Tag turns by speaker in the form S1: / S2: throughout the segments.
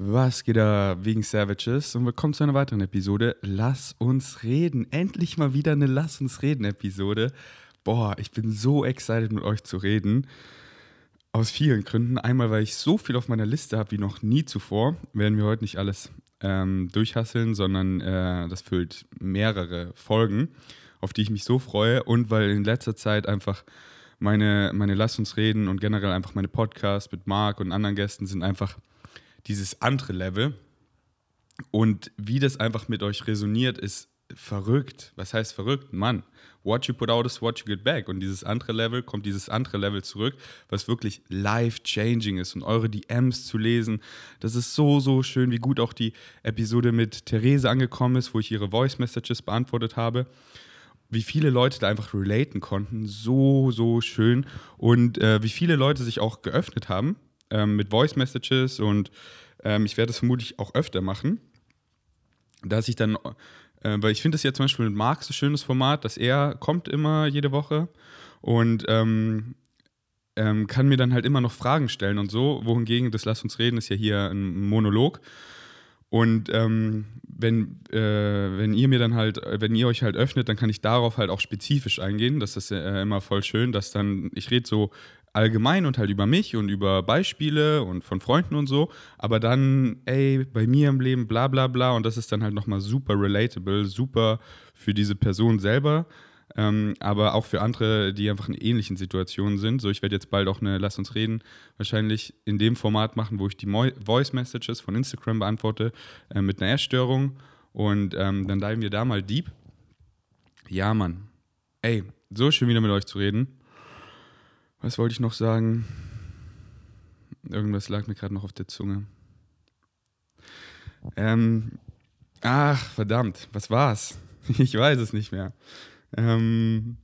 S1: Was geht da wegen Savages? Und willkommen zu einer weiteren Episode. Lass uns reden. Endlich mal wieder eine Lass uns reden Episode. Boah, ich bin so excited mit euch zu reden. Aus vielen Gründen. Einmal, weil ich so viel auf meiner Liste habe wie noch nie zuvor. Werden wir heute nicht alles ähm, durchhasseln, sondern äh, das füllt mehrere Folgen, auf die ich mich so freue. Und weil in letzter Zeit einfach meine, meine Lass uns reden und generell einfach meine Podcasts mit Marc und anderen Gästen sind einfach dieses andere Level. Und wie das einfach mit euch resoniert, ist verrückt. Was heißt verrückt? Mann, what you put out is what you get back. Und dieses andere Level kommt dieses andere Level zurück, was wirklich life-changing ist. Und eure DMs zu lesen, das ist so, so schön, wie gut auch die Episode mit Therese angekommen ist, wo ich ihre Voice-Messages beantwortet habe. Wie viele Leute da einfach relaten konnten, so, so schön. Und äh, wie viele Leute sich auch geöffnet haben ähm, mit Voice Messages und ähm, ich werde das vermutlich auch öfter machen, dass ich dann, äh, weil ich finde es ja zum Beispiel mit Marc so schönes Format, dass er kommt immer jede Woche und ähm, ähm, kann mir dann halt immer noch Fragen stellen und so, wohingegen das Lass uns reden ist ja hier ein Monolog. Und ähm, wenn, äh, wenn ihr mir dann halt, wenn ihr euch halt öffnet, dann kann ich darauf halt auch spezifisch eingehen. Das ist äh, immer voll schön, dass dann, ich rede so allgemein und halt über mich und über Beispiele und von Freunden und so, aber dann, ey, bei mir im Leben, bla bla bla, und das ist dann halt nochmal super relatable, super für diese Person selber, ähm, aber auch für andere, die einfach in ähnlichen Situationen sind. So, ich werde jetzt bald auch eine Lass uns reden, wahrscheinlich in dem Format machen, wo ich die Mo Voice Messages von Instagram beantworte, äh, mit einer Essstörung und ähm, dann diven wir da mal deep. Ja, Mann. Ey, so schön wieder mit euch zu reden. Was wollte ich noch sagen? Irgendwas lag mir gerade noch auf der Zunge. Ähm, ach, verdammt, was war's? Ich weiß es nicht mehr. Ähm,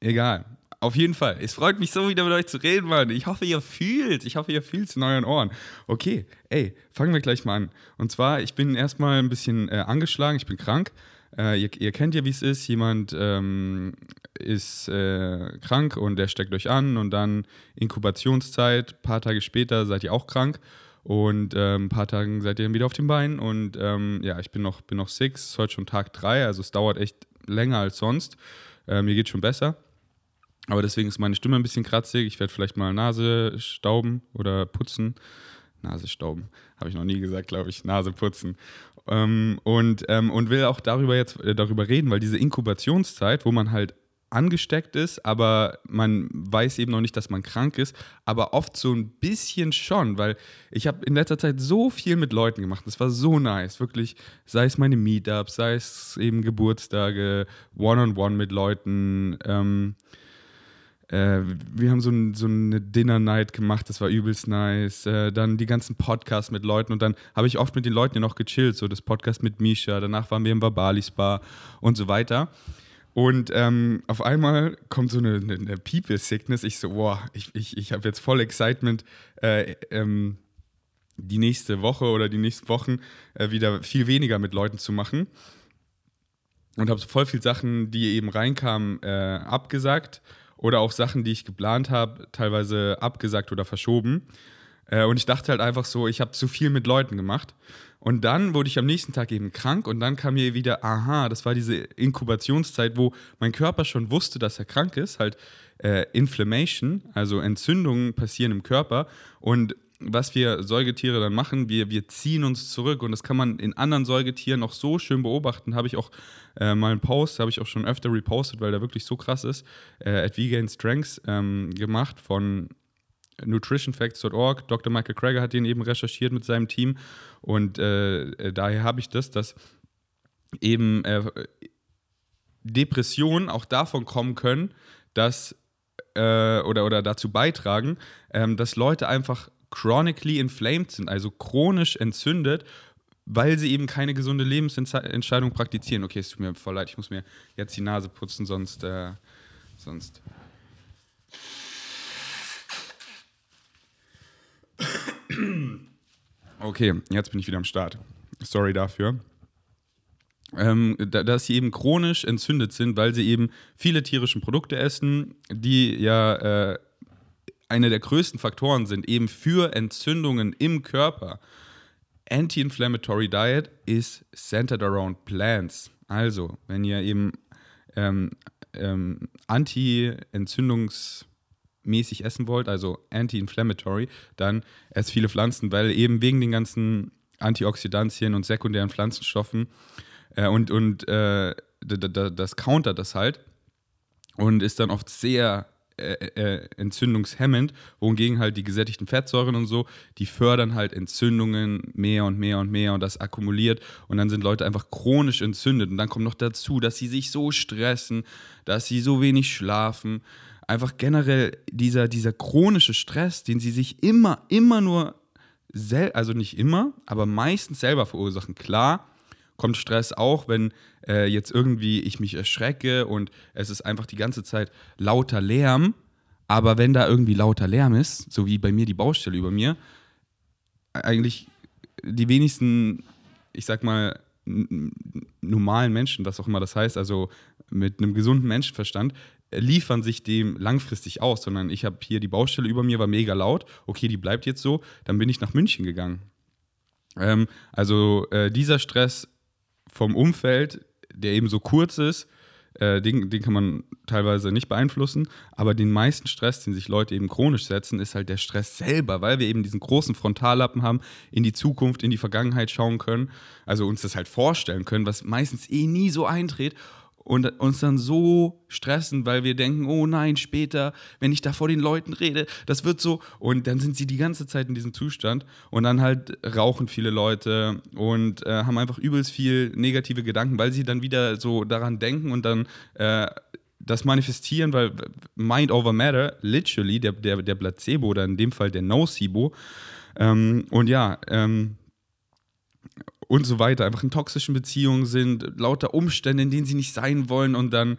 S1: egal. Auf jeden Fall. Es freut mich so, wieder mit euch zu reden, Mann. Ich hoffe, ihr fühlt. Ich hoffe, ihr fühlt in euren Ohren. Okay, ey, fangen wir gleich mal an. Und zwar, ich bin erstmal ein bisschen äh, angeschlagen. Ich bin krank. Äh, ihr, ihr, kennt ja, wie es ist. Jemand ähm, ist äh, krank und der steckt euch an und dann Inkubationszeit. Ein paar Tage später seid ihr auch krank und äh, ein paar Tagen seid ihr dann wieder auf den Beinen. Und ähm, ja, ich bin noch, bin noch six. Ist heute schon Tag drei, also es dauert echt länger als sonst. Äh, mir geht schon besser. Aber deswegen ist meine Stimme ein bisschen kratzig. Ich werde vielleicht mal Nase stauben oder putzen. Nase stauben, habe ich noch nie gesagt, glaube ich. Nase putzen. Ähm, und, ähm, und will auch darüber jetzt äh, darüber reden, weil diese Inkubationszeit, wo man halt angesteckt ist, aber man weiß eben noch nicht, dass man krank ist, aber oft so ein bisschen schon, weil ich habe in letzter Zeit so viel mit Leuten gemacht. Das war so nice, wirklich, sei es meine Meetups, sei es eben Geburtstage, One-on-One -on -one mit Leuten, ähm, äh, wir haben so, ein, so eine Dinner-Night gemacht, das war übelst nice. Äh, dann die ganzen Podcasts mit Leuten und dann habe ich oft mit den Leuten ja noch gechillt, so das Podcast mit Misha, danach waren wir im Babali Spa und so weiter. Und ähm, auf einmal kommt so eine, eine People-Sickness. Ich so, boah, ich, ich, ich habe jetzt voll Excitement, äh, ähm, die nächste Woche oder die nächsten Wochen äh, wieder viel weniger mit Leuten zu machen. Und habe voll viele Sachen, die eben reinkamen, äh, abgesagt oder auch Sachen, die ich geplant habe, teilweise abgesagt oder verschoben. Äh, und ich dachte halt einfach so, ich habe zu viel mit Leuten gemacht. Und dann wurde ich am nächsten Tag eben krank und dann kam mir wieder, aha, das war diese Inkubationszeit, wo mein Körper schon wusste, dass er krank ist, halt äh, Inflammation, also Entzündungen passieren im Körper. Und was wir Säugetiere dann machen, wir, wir ziehen uns zurück und das kann man in anderen Säugetieren auch so schön beobachten. Habe ich auch äh, mal einen Post, habe ich auch schon öfter repostet, weil der wirklich so krass ist, äh, at Vegan Strengths ähm, gemacht von nutritionfacts.org. Dr. Michael Krager hat den eben recherchiert mit seinem Team und äh, äh daher habe ich das, dass eben äh, Depressionen auch davon kommen können, dass äh, oder, oder dazu beitragen, ähm, dass Leute einfach chronically inflamed sind, also chronisch entzündet, weil sie eben keine gesunde Lebensentscheidung praktizieren. Okay, es tut mir voll leid, ich muss mir jetzt die Nase putzen, sonst. Äh, sonst. Okay, jetzt bin ich wieder am Start. Sorry dafür. Ähm, da, dass sie eben chronisch entzündet sind, weil sie eben viele tierische Produkte essen, die ja äh, eine der größten Faktoren sind, eben für Entzündungen im Körper. Anti-Inflammatory Diet is centered around plants. Also, wenn ihr eben ähm, ähm, anti-entzündungsmäßig essen wollt, also anti-inflammatory, dann esst viele Pflanzen, weil eben wegen den ganzen Antioxidantien und sekundären Pflanzenstoffen äh, und, und äh, das countert das halt und ist dann oft sehr äh, äh, entzündungshemmend, wohingegen halt die gesättigten Fettsäuren und so, die fördern halt Entzündungen mehr und mehr und mehr und das akkumuliert und dann sind Leute einfach chronisch entzündet und dann kommt noch dazu, dass sie sich so stressen, dass sie so wenig schlafen, einfach generell dieser, dieser chronische Stress, den sie sich immer, immer nur, also nicht immer, aber meistens selber verursachen. Klar, kommt Stress auch, wenn äh, jetzt irgendwie ich mich erschrecke und es ist einfach die ganze Zeit lauter Lärm. Aber wenn da irgendwie lauter Lärm ist, so wie bei mir die Baustelle über mir, eigentlich die wenigsten, ich sag mal, normalen Menschen, was auch immer das heißt, also mit einem gesunden Menschenverstand, liefern sich dem langfristig aus, sondern ich habe hier die Baustelle über mir, war mega laut, okay, die bleibt jetzt so, dann bin ich nach München gegangen. Ähm, also äh, dieser Stress vom Umfeld, der eben so kurz ist, äh, den, den kann man teilweise nicht beeinflussen, aber den meisten Stress, den sich Leute eben chronisch setzen, ist halt der Stress selber, weil wir eben diesen großen Frontallappen haben, in die Zukunft, in die Vergangenheit schauen können, also uns das halt vorstellen können, was meistens eh nie so eintritt und uns dann so stressen, weil wir denken, oh nein, später, wenn ich da vor den Leuten rede, das wird so. Und dann sind sie die ganze Zeit in diesem Zustand und dann halt rauchen viele Leute und äh, haben einfach übelst viel negative Gedanken, weil sie dann wieder so daran denken und dann äh, das manifestieren, weil Mind over Matter, literally, der, der, der Placebo oder in dem Fall der Nocebo. Ähm, und ja, ähm, und so weiter, einfach in toxischen Beziehungen sind, lauter Umstände, in denen sie nicht sein wollen und dann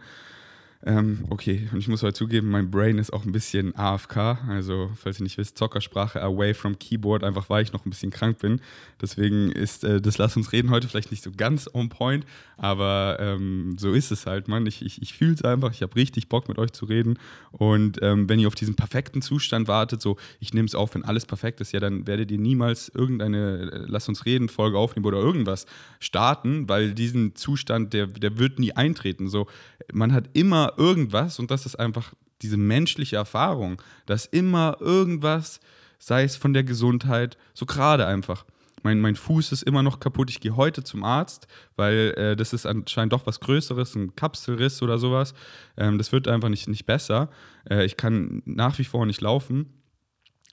S1: ähm, okay, und ich muss heute zugeben, mein Brain ist auch ein bisschen AFK. Also, falls ihr nicht wisst, Zockersprache away from Keyboard, einfach weil ich noch ein bisschen krank bin. Deswegen ist äh, das Lass uns reden heute vielleicht nicht so ganz on point, aber ähm, so ist es halt, man. Ich, ich, ich fühle es einfach, ich habe richtig Bock mit euch zu reden. Und ähm, wenn ihr auf diesen perfekten Zustand wartet, so ich nehme es auf, wenn alles perfekt ist, ja, dann werdet ihr niemals irgendeine äh, Lass uns reden Folge aufnehmen oder irgendwas starten, weil diesen Zustand, der, der wird nie eintreten. So, man hat immer irgendwas und das ist einfach diese menschliche Erfahrung, dass immer irgendwas, sei es von der Gesundheit, so gerade einfach. Mein, mein Fuß ist immer noch kaputt. Ich gehe heute zum Arzt, weil äh, das ist anscheinend doch was Größeres, ein Kapselriss oder sowas. Ähm, das wird einfach nicht, nicht besser. Äh, ich kann nach wie vor nicht laufen.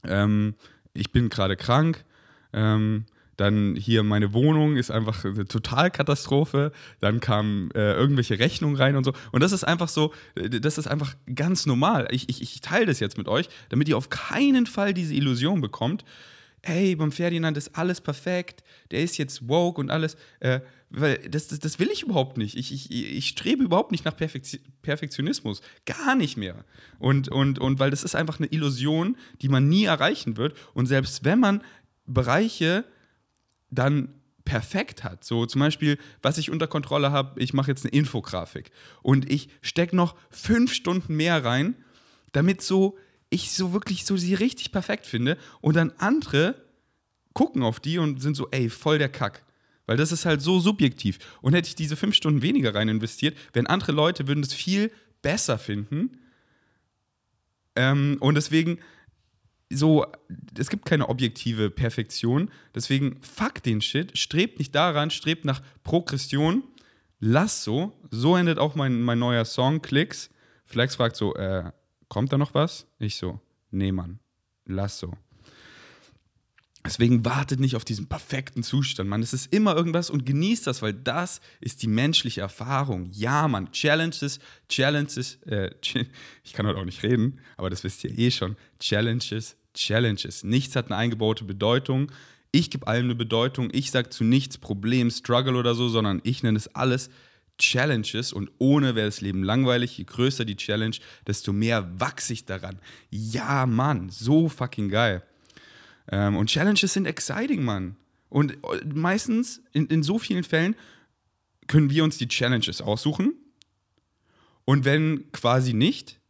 S1: Ähm, ich bin gerade krank. Ähm, dann hier meine Wohnung ist einfach eine Totalkatastrophe. Dann kamen äh, irgendwelche Rechnungen rein und so. Und das ist einfach so, äh, das ist einfach ganz normal. Ich, ich, ich teile das jetzt mit euch, damit ihr auf keinen Fall diese Illusion bekommt. Hey, beim Ferdinand ist alles perfekt, der ist jetzt woke und alles. Äh, weil das, das, das, will ich überhaupt nicht. Ich, ich, ich strebe überhaupt nicht nach Perfektionismus. Gar nicht mehr. Und, und, und weil das ist einfach eine Illusion, die man nie erreichen wird. Und selbst wenn man Bereiche dann perfekt hat. So zum Beispiel, was ich unter Kontrolle habe, ich mache jetzt eine Infografik und ich stecke noch fünf Stunden mehr rein, damit so ich so wirklich so sie richtig perfekt finde und dann andere gucken auf die und sind so, ey, voll der Kack. Weil das ist halt so subjektiv. Und hätte ich diese fünf Stunden weniger rein investiert, wären andere Leute würden es viel besser finden. Ähm, und deswegen so, es gibt keine objektive Perfektion. Deswegen fuck den Shit, strebt nicht daran, strebt nach Progression. Lass so. So endet auch mein, mein neuer Song, Klicks. Flex fragt so, äh, kommt da noch was? Ich so, nee, Mann, lass so. Deswegen wartet nicht auf diesen perfekten Zustand, Mann. Es ist immer irgendwas und genießt das, weil das ist die menschliche Erfahrung. Ja, Mann. Challenges, Challenges, äh, ich kann heute auch nicht reden, aber das wisst ihr eh schon. Challenges Challenges. Nichts hat eine eingebaute Bedeutung. Ich gebe allem eine Bedeutung. Ich sage zu nichts Problem, Struggle oder so, sondern ich nenne es alles Challenges und ohne wäre das Leben langweilig. Je größer die Challenge, desto mehr wachse ich daran. Ja, Mann, so fucking geil. Ähm, und Challenges sind exciting, Mann. Und äh, meistens, in, in so vielen Fällen, können wir uns die Challenges aussuchen. Und wenn quasi nicht,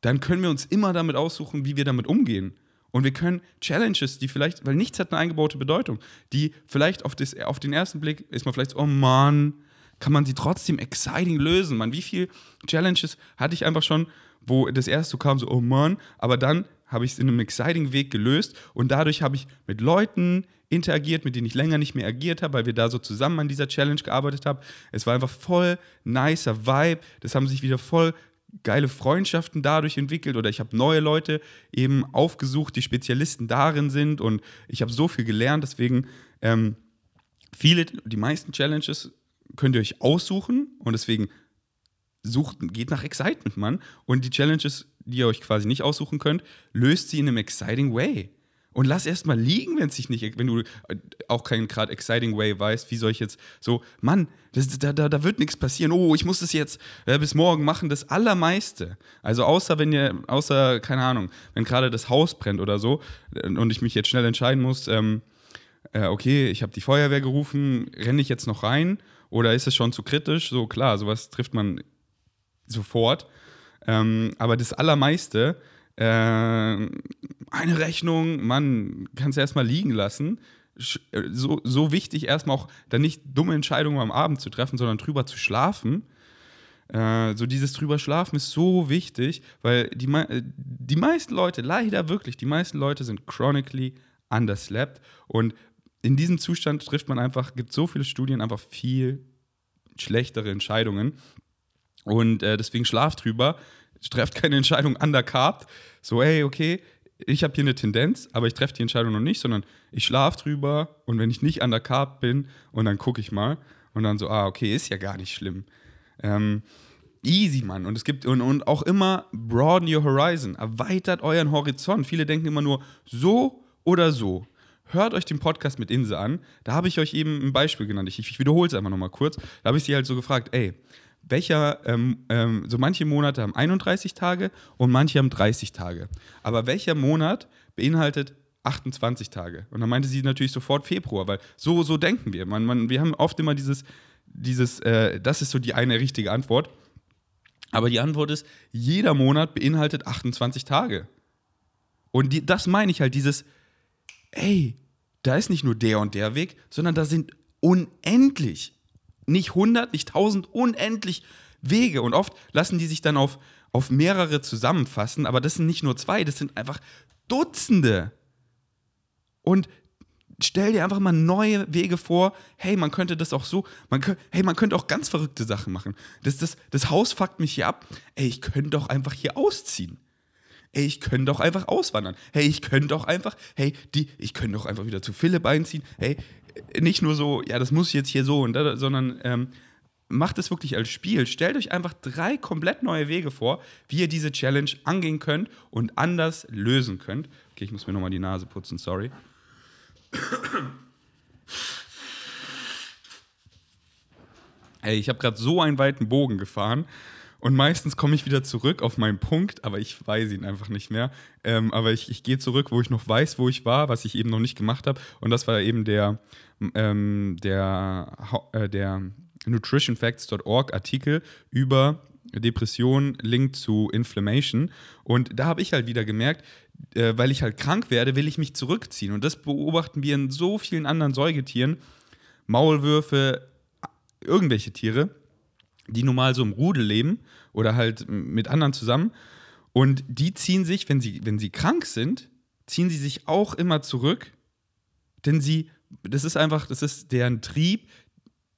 S1: dann können wir uns immer damit aussuchen, wie wir damit umgehen. Und wir können Challenges, die vielleicht, weil nichts hat eine eingebaute Bedeutung, die vielleicht auf, das, auf den ersten Blick ist man vielleicht, oh Mann, kann man sie trotzdem exciting lösen. Man, wie viele Challenges hatte ich einfach schon, wo das erste kam, so, oh Mann, aber dann habe ich es in einem exciting Weg gelöst und dadurch habe ich mit Leuten interagiert, mit denen ich länger nicht mehr agiert habe, weil wir da so zusammen an dieser Challenge gearbeitet haben. Es war einfach voll nicer Vibe. Das haben sich wieder voll geile Freundschaften dadurch entwickelt oder ich habe neue Leute eben aufgesucht, die Spezialisten darin sind und ich habe so viel gelernt. Deswegen ähm, viele, die meisten Challenges könnt ihr euch aussuchen und deswegen sucht, geht nach Excitement, Mann. Und die Challenges, die ihr euch quasi nicht aussuchen könnt, löst sie in einem exciting way. Und lass erst mal liegen, wenn sich nicht, wenn du auch keinen gerade exciting way weißt, wie soll ich jetzt so, Mann, das, da, da, da wird nichts passieren. Oh, ich muss das jetzt äh, bis morgen machen. Das Allermeiste. Also außer wenn ihr, außer, keine Ahnung, wenn gerade das Haus brennt oder so äh, und ich mich jetzt schnell entscheiden muss, ähm, äh, okay, ich habe die Feuerwehr gerufen, renne ich jetzt noch rein oder ist es schon zu kritisch? So klar, sowas trifft man sofort. Ähm, aber das Allermeiste, äh, eine Rechnung, man kann es erstmal liegen lassen. Äh, so, so wichtig erstmal auch dann nicht dumme Entscheidungen am Abend zu treffen, sondern drüber zu schlafen. Äh, so dieses drüber schlafen ist so wichtig, weil die, äh, die meisten Leute, leider wirklich, die meisten Leute sind chronically underslept und in diesem Zustand trifft man einfach, gibt so viele Studien, einfach viel schlechtere Entscheidungen. Und deswegen schlaft drüber, trefft keine Entscheidung undercarbt. So, hey, okay, ich habe hier eine Tendenz, aber ich treffe die Entscheidung noch nicht, sondern ich schlafe drüber und wenn ich nicht undercarbt bin und dann gucke ich mal und dann so, ah, okay, ist ja gar nicht schlimm. Ähm, easy, Mann. Und es gibt, und, und auch immer broaden your horizon, erweitert euren Horizont. Viele denken immer nur so oder so hört euch den Podcast mit Inse an. Da habe ich euch eben ein Beispiel genannt. Ich, ich wiederhole es einfach nochmal kurz. Da habe ich sie halt so gefragt, ey, welcher, ähm, ähm, so manche Monate haben 31 Tage und manche haben 30 Tage. Aber welcher Monat beinhaltet 28 Tage? Und dann meinte sie natürlich sofort Februar, weil so, so denken wir. Man, man, wir haben oft immer dieses, dieses äh, das ist so die eine richtige Antwort. Aber die Antwort ist, jeder Monat beinhaltet 28 Tage. Und die, das meine ich halt, dieses, ey, da ist nicht nur der und der Weg, sondern da sind unendlich, nicht 100, nicht 1000, unendlich Wege. Und oft lassen die sich dann auf, auf mehrere zusammenfassen, aber das sind nicht nur zwei, das sind einfach Dutzende. Und stell dir einfach mal neue Wege vor. Hey, man könnte das auch so, man hey, man könnte auch ganz verrückte Sachen machen. Das, das, das Haus fuckt mich hier ab. Ey, ich könnte doch einfach hier ausziehen. Ey, ich könnte doch einfach auswandern. Hey, ich könnte doch einfach, hey, die, ich könnte doch einfach wieder zu Philipp einziehen. Hey, nicht nur so, ja, das muss jetzt hier so und da, sondern ähm, macht es wirklich als Spiel. Stellt euch einfach drei komplett neue Wege vor, wie ihr diese Challenge angehen könnt und anders lösen könnt. Okay, ich muss mir nochmal die Nase putzen, sorry. Ey, ich habe gerade so einen weiten Bogen gefahren und meistens komme ich wieder zurück auf meinen Punkt, aber ich weiß ihn einfach nicht mehr. Ähm, aber ich, ich gehe zurück, wo ich noch weiß, wo ich war, was ich eben noch nicht gemacht habe. Und das war eben der, ähm, der, äh, der nutritionfacts.org Artikel über Depression linked zu Inflammation. Und da habe ich halt wieder gemerkt, äh, weil ich halt krank werde, will ich mich zurückziehen. Und das beobachten wir in so vielen anderen Säugetieren. Maulwürfe, irgendwelche Tiere die normal so im Rudel leben oder halt mit anderen zusammen. Und die ziehen sich, wenn sie, wenn sie krank sind, ziehen sie sich auch immer zurück, denn sie, das ist einfach, das ist deren Trieb,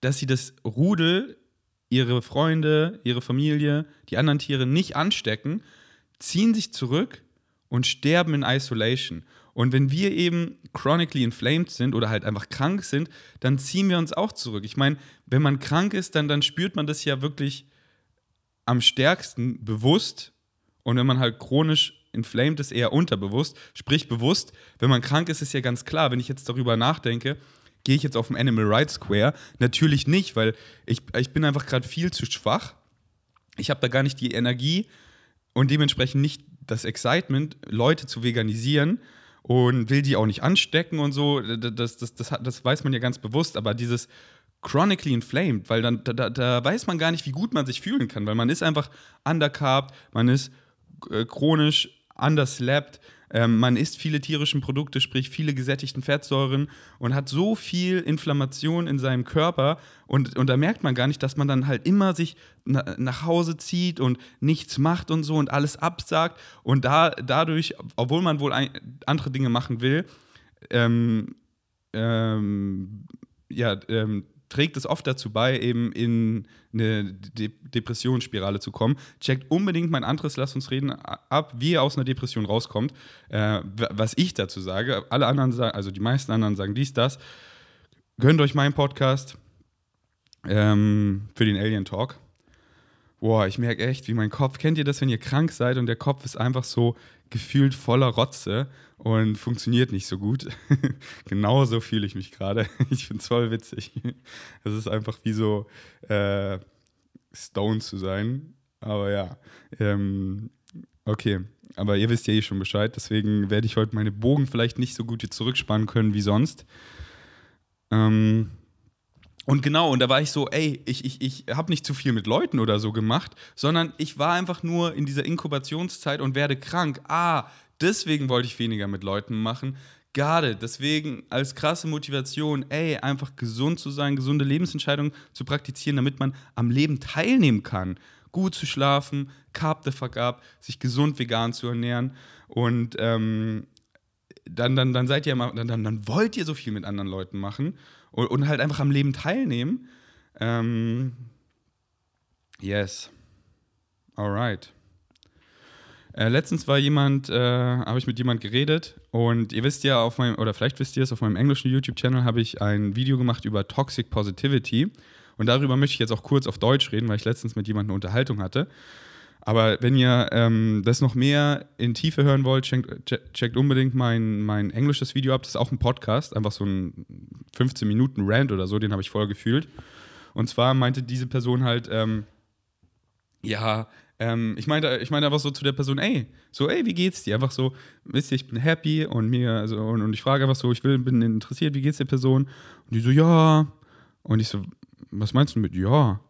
S1: dass sie das Rudel, ihre Freunde, ihre Familie, die anderen Tiere nicht anstecken, ziehen sich zurück und sterben in Isolation. Und wenn wir eben chronically inflamed sind oder halt einfach krank sind, dann ziehen wir uns auch zurück. Ich meine, wenn man krank ist, dann, dann spürt man das ja wirklich am stärksten bewusst. Und wenn man halt chronisch inflamed ist, eher unterbewusst. Sprich bewusst, wenn man krank ist, ist ja ganz klar, wenn ich jetzt darüber nachdenke, gehe ich jetzt auf den Animal Rights Square? Natürlich nicht, weil ich, ich bin einfach gerade viel zu schwach. Ich habe da gar nicht die Energie und dementsprechend nicht das Excitement, Leute zu veganisieren und will die auch nicht anstecken und so. Das, das, das, das weiß man ja ganz bewusst, aber dieses chronically inflamed, weil dann da, da weiß man gar nicht, wie gut man sich fühlen kann, weil man ist einfach undercarbt, man ist äh, chronisch underslept, Ähm, man isst viele tierische Produkte, sprich viele gesättigten Fettsäuren und hat so viel Inflammation in seinem Körper und, und da merkt man gar nicht, dass man dann halt immer sich na, nach Hause zieht und nichts macht und so und alles absagt und da, dadurch, obwohl man wohl ein, andere Dinge machen will, ähm, ähm, ja, ähm, trägt es oft dazu bei, eben in eine De Depressionsspirale zu kommen. Checkt unbedingt mein anderes Lass uns reden ab, wie ihr aus einer Depression rauskommt. Äh, was ich dazu sage, alle anderen sagen, also die meisten anderen sagen dies, das. Gönnt euch meinen Podcast ähm, für den Alien Talk. Boah, ich merke echt, wie mein Kopf, kennt ihr das, wenn ihr krank seid und der Kopf ist einfach so gefühlt voller Rotze und funktioniert nicht so gut. Genauso fühle ich mich gerade. Ich finde es voll witzig. Es ist einfach wie so äh, Stone zu sein. Aber ja, ähm, okay. Aber ihr wisst ja eh schon Bescheid. Deswegen werde ich heute meine Bogen vielleicht nicht so gut hier zurückspannen können wie sonst. Ähm, und genau, und da war ich so, ey, ich, ich, ich habe nicht zu viel mit Leuten oder so gemacht, sondern ich war einfach nur in dieser Inkubationszeit und werde krank. Ah, deswegen wollte ich weniger mit Leuten machen. Gerade deswegen als krasse Motivation, ey, einfach gesund zu sein, gesunde Lebensentscheidungen zu praktizieren, damit man am Leben teilnehmen kann. Gut zu schlafen, Carb the fuck up, sich gesund vegan zu ernähren und ähm, dann, dann, dann seid ihr dann, dann, dann wollt ihr so viel mit anderen Leuten machen und, und halt einfach am Leben teilnehmen. Ähm, yes. Alright. Äh, letztens war jemand, äh, habe ich mit jemand geredet und ihr wisst ja auf meinem, oder vielleicht wisst ihr es, auf meinem englischen YouTube-Channel habe ich ein Video gemacht über Toxic Positivity und darüber möchte ich jetzt auch kurz auf Deutsch reden, weil ich letztens mit jemandem eine Unterhaltung hatte. Aber wenn ihr ähm, das noch mehr in Tiefe hören wollt, checkt, checkt unbedingt mein, mein englisches Video ab. Das ist auch ein Podcast, einfach so ein 15 Minuten Rant oder so, den habe ich voll gefühlt. Und zwar meinte diese Person halt, ähm, ja, ähm, ich meinte, ich meinte einfach so zu der Person, ey, so, ey, wie geht's dir? Einfach so, wisst ihr, ich bin happy und mir, also, und, und ich frage einfach so, ich will, bin interessiert, wie geht's der Person? Und die so, ja. Und ich so, was meinst du mit ja?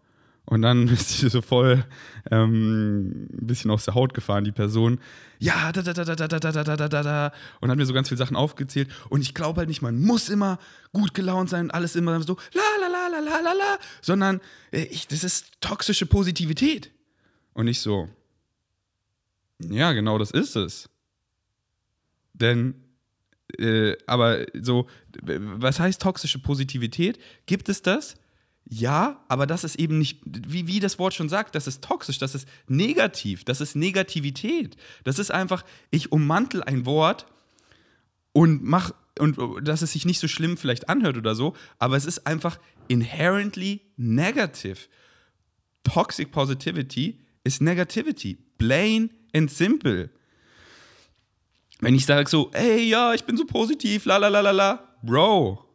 S1: Und dann ist sie so voll ähm, ein bisschen aus der Haut gefahren, die Person. Ja, da, da, da, da, da, da, da, da, da, da. Und hat mir so ganz viele Sachen aufgezählt. Und ich glaube halt nicht, man muss immer gut gelaunt sein, alles immer so la, la, la, la, la, la, la. Sondern äh, ich, das ist toxische Positivität. Und ich so, ja, genau das ist es. Denn, äh, aber so, was heißt toxische Positivität? Gibt es das? Ja, aber das ist eben nicht, wie, wie das Wort schon sagt, das ist toxisch, das ist negativ, das ist Negativität. Das ist einfach, ich ummantel ein Wort und mach, und dass es sich nicht so schlimm vielleicht anhört oder so, aber es ist einfach inherently negative. Toxic Positivity ist Negativity. Plain and simple. Wenn ich sage so, ey, ja, ich bin so positiv, la la la la la, Bro,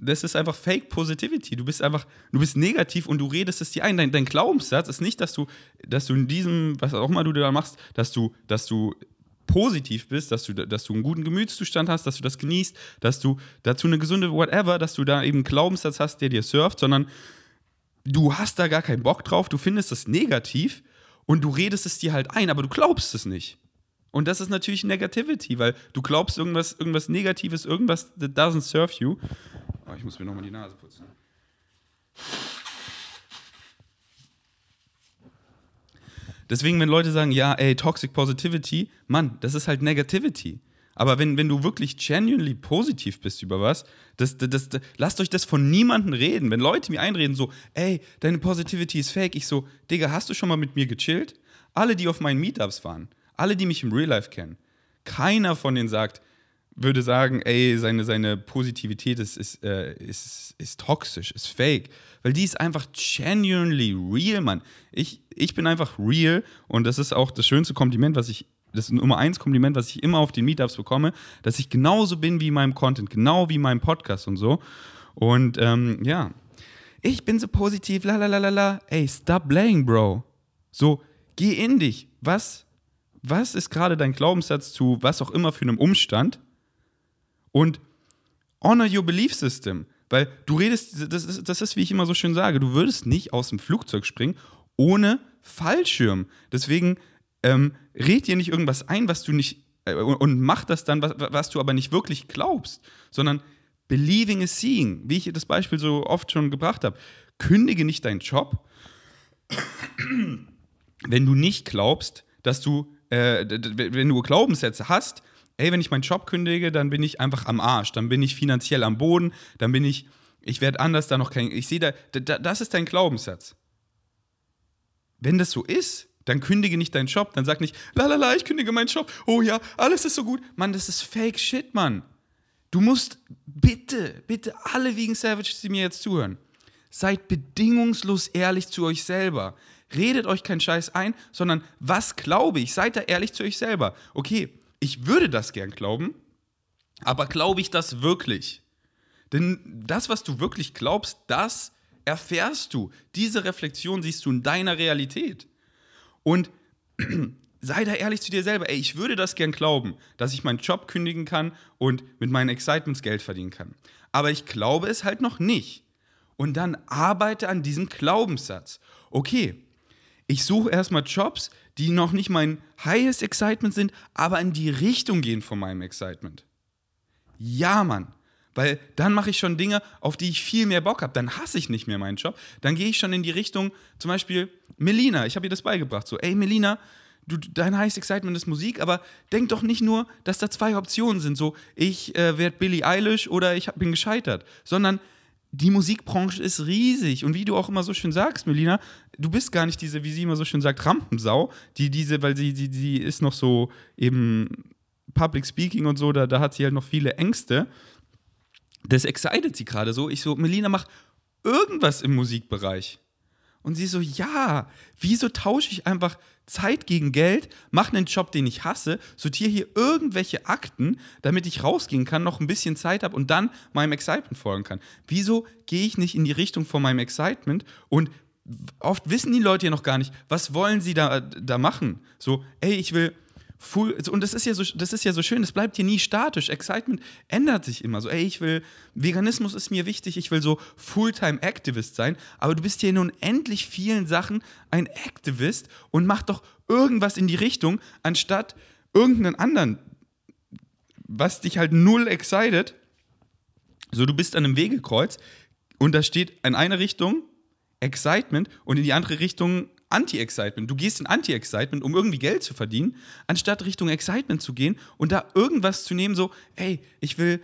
S1: das ist einfach Fake Positivity. Du bist einfach, du bist negativ und du redest es dir ein. Dein, dein Glaubenssatz ist nicht, dass du, dass du in diesem, was auch immer du da machst, dass du, dass du positiv bist, dass du, dass du einen guten Gemütszustand hast, dass du das genießt, dass du dazu eine gesunde whatever, dass du da eben einen Glaubenssatz hast, der dir surft, sondern du hast da gar keinen Bock drauf, du findest es negativ und du redest es dir halt ein, aber du glaubst es nicht. Und das ist natürlich Negativity, weil du glaubst irgendwas, irgendwas Negatives, irgendwas that doesn't serve you. Ich muss mir nochmal die Nase putzen. Deswegen, wenn Leute sagen, ja, ey, Toxic Positivity, Mann, das ist halt Negativity. Aber wenn, wenn du wirklich genuinely positiv bist über was, das, das, das, lasst euch das von niemandem reden. Wenn Leute mir einreden, so, ey, deine Positivity ist fake, ich so, Digga, hast du schon mal mit mir gechillt? Alle, die auf meinen Meetups waren, alle, die mich im Real Life kennen, keiner von denen sagt, würde sagen, ey, seine, seine Positivität ist, ist, äh, ist, ist toxisch, ist fake. Weil die ist einfach genuinely real, Mann. Ich, ich bin einfach real und das ist auch das schönste Kompliment, was ich das Nummer eins Kompliment, was ich immer auf den Meetups bekomme, dass ich genauso bin wie in meinem Content, genau wie in meinem Podcast und so. Und ähm, ja, ich bin so positiv, la la la la la. Ey, stop playing, Bro. So, geh in dich. Was, was ist gerade dein Glaubenssatz zu was auch immer für einem Umstand? Und honor your belief system. Weil du redest, das ist, das ist, wie ich immer so schön sage, du würdest nicht aus dem Flugzeug springen ohne Fallschirm. Deswegen ähm, red dir nicht irgendwas ein, was du nicht äh, und, mach das dann, was, was du aber nicht wirklich glaubst, sondern believing is seeing, wie ich das Beispiel so oft schon gebracht habe. Kündige nicht deinen Job, wenn du nicht glaubst, dass du, äh, wenn du Glaubenssätze hast, ey, wenn ich meinen Job kündige, dann bin ich einfach am Arsch, dann bin ich finanziell am Boden, dann bin ich, ich werde anders da noch kein, ich sehe da, da, das ist dein Glaubenssatz. Wenn das so ist, dann kündige nicht deinen Job, dann sag nicht, la la la, ich kündige meinen Job, oh ja, alles ist so gut. Mann, das ist Fake Shit, Mann. Du musst bitte, bitte alle Vegan Savages, die mir jetzt zuhören, seid bedingungslos ehrlich zu euch selber. Redet euch keinen Scheiß ein, sondern was glaube ich? Seid da ehrlich zu euch selber. Okay, ich würde das gern glauben, aber glaube ich das wirklich? Denn das, was du wirklich glaubst, das erfährst du. Diese Reflexion siehst du in deiner Realität. Und sei da ehrlich zu dir selber. Ey, ich würde das gern glauben, dass ich meinen Job kündigen kann und mit meinen Excitements Geld verdienen kann. Aber ich glaube es halt noch nicht. Und dann arbeite an diesem Glaubenssatz. Okay, ich suche erstmal Jobs, die noch nicht mein highest Excitement sind, aber in die Richtung gehen von meinem Excitement. Ja, Mann. Weil dann mache ich schon Dinge, auf die ich viel mehr Bock habe. Dann hasse ich nicht mehr meinen Job. Dann gehe ich schon in die Richtung, zum Beispiel Melina. Ich habe ihr das beigebracht. So, ey, Melina, du, dein highest Excitement ist Musik, aber denk doch nicht nur, dass da zwei Optionen sind. So, ich äh, werde Billie Eilish oder ich hab, bin gescheitert. Sondern die Musikbranche ist riesig. Und wie du auch immer so schön sagst, Melina, du bist gar nicht diese, wie sie immer so schön sagt, Rampensau, die diese, weil sie, die, die ist noch so eben Public Speaking und so, da, da hat sie halt noch viele Ängste. Das excited sie gerade so. Ich so, Melina, mach irgendwas im Musikbereich. Und sie so, ja, wieso tausche ich einfach Zeit gegen Geld, mache einen Job, den ich hasse, sortiere hier irgendwelche Akten, damit ich rausgehen kann, noch ein bisschen Zeit habe und dann meinem Excitement folgen kann. Wieso gehe ich nicht in die Richtung von meinem Excitement und oft wissen die Leute ja noch gar nicht, was wollen sie da, da machen? So, ey, ich will full, und das ist ja so, das ist ja so schön, es bleibt hier nie statisch. Excitement ändert sich immer. So, ey, ich will, Veganismus ist mir wichtig, ich will so Fulltime-Activist sein, aber du bist hier in unendlich vielen Sachen ein Activist und mach doch irgendwas in die Richtung, anstatt irgendeinen anderen, was dich halt null excited. So, du bist an einem Wegekreuz und da steht in eine Richtung Excitement und in die andere Richtung Anti-Excitement. Du gehst in Anti-Excitement, um irgendwie Geld zu verdienen, anstatt Richtung Excitement zu gehen und da irgendwas zu nehmen, so, ey, ich will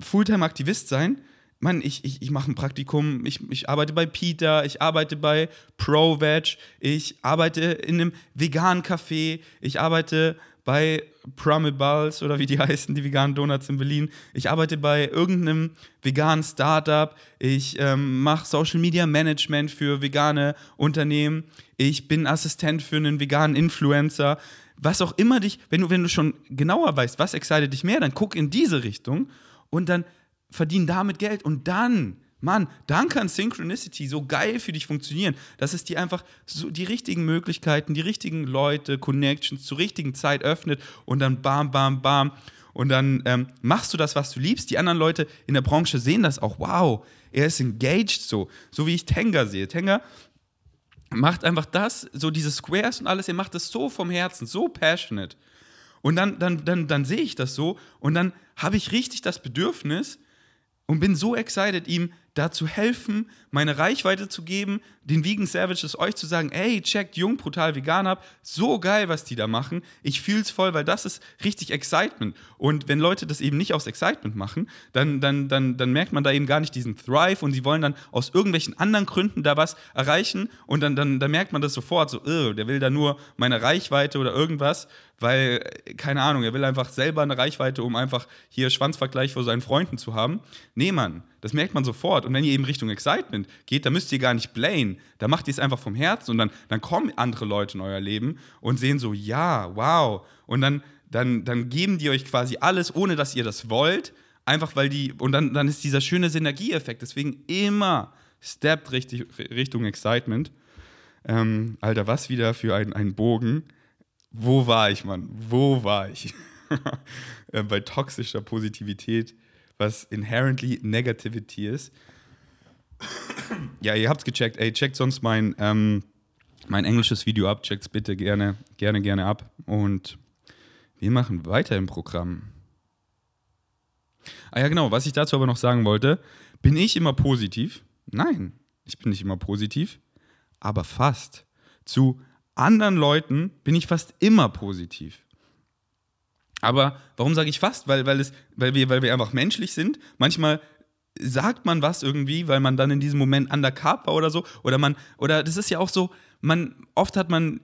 S1: Fulltime-Aktivist sein. Mann, ich, ich, ich mache ein Praktikum, ich, ich arbeite bei Peter, ich arbeite bei ProVeg, ich arbeite in einem veganen Café, ich arbeite bei Promibals oder wie die heißen, die veganen Donuts in Berlin. Ich arbeite bei irgendeinem veganen Startup. Ich ähm, mache Social Media Management für vegane Unternehmen. Ich bin Assistent für einen veganen Influencer. Was auch immer dich, wenn du, wenn du schon genauer weißt, was excited dich mehr, dann guck in diese Richtung und dann verdien damit Geld und dann Mann, dann kann Synchronicity so geil für dich funktionieren, dass es dir einfach so die richtigen Möglichkeiten, die richtigen Leute, Connections zur richtigen Zeit öffnet und dann bam, bam, bam. Und dann ähm, machst du das, was du liebst. Die anderen Leute in der Branche sehen das auch. Wow, er ist engaged so. So wie ich Tenga sehe. Tenga macht einfach das, so diese Squares und alles, er macht das so vom Herzen, so passionate. Und dann, dann, dann, dann sehe ich das so und dann habe ich richtig das Bedürfnis und bin so excited, ihm dazu helfen, meine Reichweite zu geben, den Vegan Savages euch zu sagen, ey, checkt Jung Brutal Vegan ab, so geil, was die da machen. Ich fühl's voll, weil das ist richtig Excitement. Und wenn Leute das eben nicht aus Excitement machen, dann, dann, dann, dann merkt man da eben gar nicht diesen Thrive und sie wollen dann aus irgendwelchen anderen Gründen da was erreichen und dann, dann, dann merkt man das sofort, so, oh, der will da nur meine Reichweite oder irgendwas, weil, keine Ahnung, er will einfach selber eine Reichweite, um einfach hier Schwanzvergleich vor seinen Freunden zu haben. Nee, Mann, das merkt man sofort. Und wenn ihr eben Richtung Excitement geht, dann müsst ihr gar nicht blayen. Da macht ihr es einfach vom Herzen und dann, dann kommen andere Leute in euer Leben und sehen so, ja, wow. Und dann, dann, dann geben die euch quasi alles, ohne dass ihr das wollt. Einfach weil die, und dann, dann ist dieser schöne Synergieeffekt. Deswegen immer steppt richtig, Richtung Excitement. Ähm, Alter, was wieder für ein, ein Bogen. Wo war ich, Mann? Wo war ich? Äh, bei toxischer Positivität was inherently Negativity ist. ja, ihr habt's gecheckt. Ey, checkt sonst mein, ähm, mein englisches Video ab. Checkt's bitte gerne, gerne, gerne ab. Und Wir machen weiter im Programm. Ah ja, genau, was ich dazu aber noch sagen wollte, bin ich immer positiv? Nein, ich bin nicht immer positiv, aber fast. Zu anderen Leuten bin ich fast immer positiv. Aber warum sage ich fast? Weil, weil, es, weil, wir, weil wir einfach menschlich sind. Manchmal sagt man was irgendwie, weil man dann in diesem Moment undercover war oder so. Oder man, oder das ist ja auch so, man, oft hat man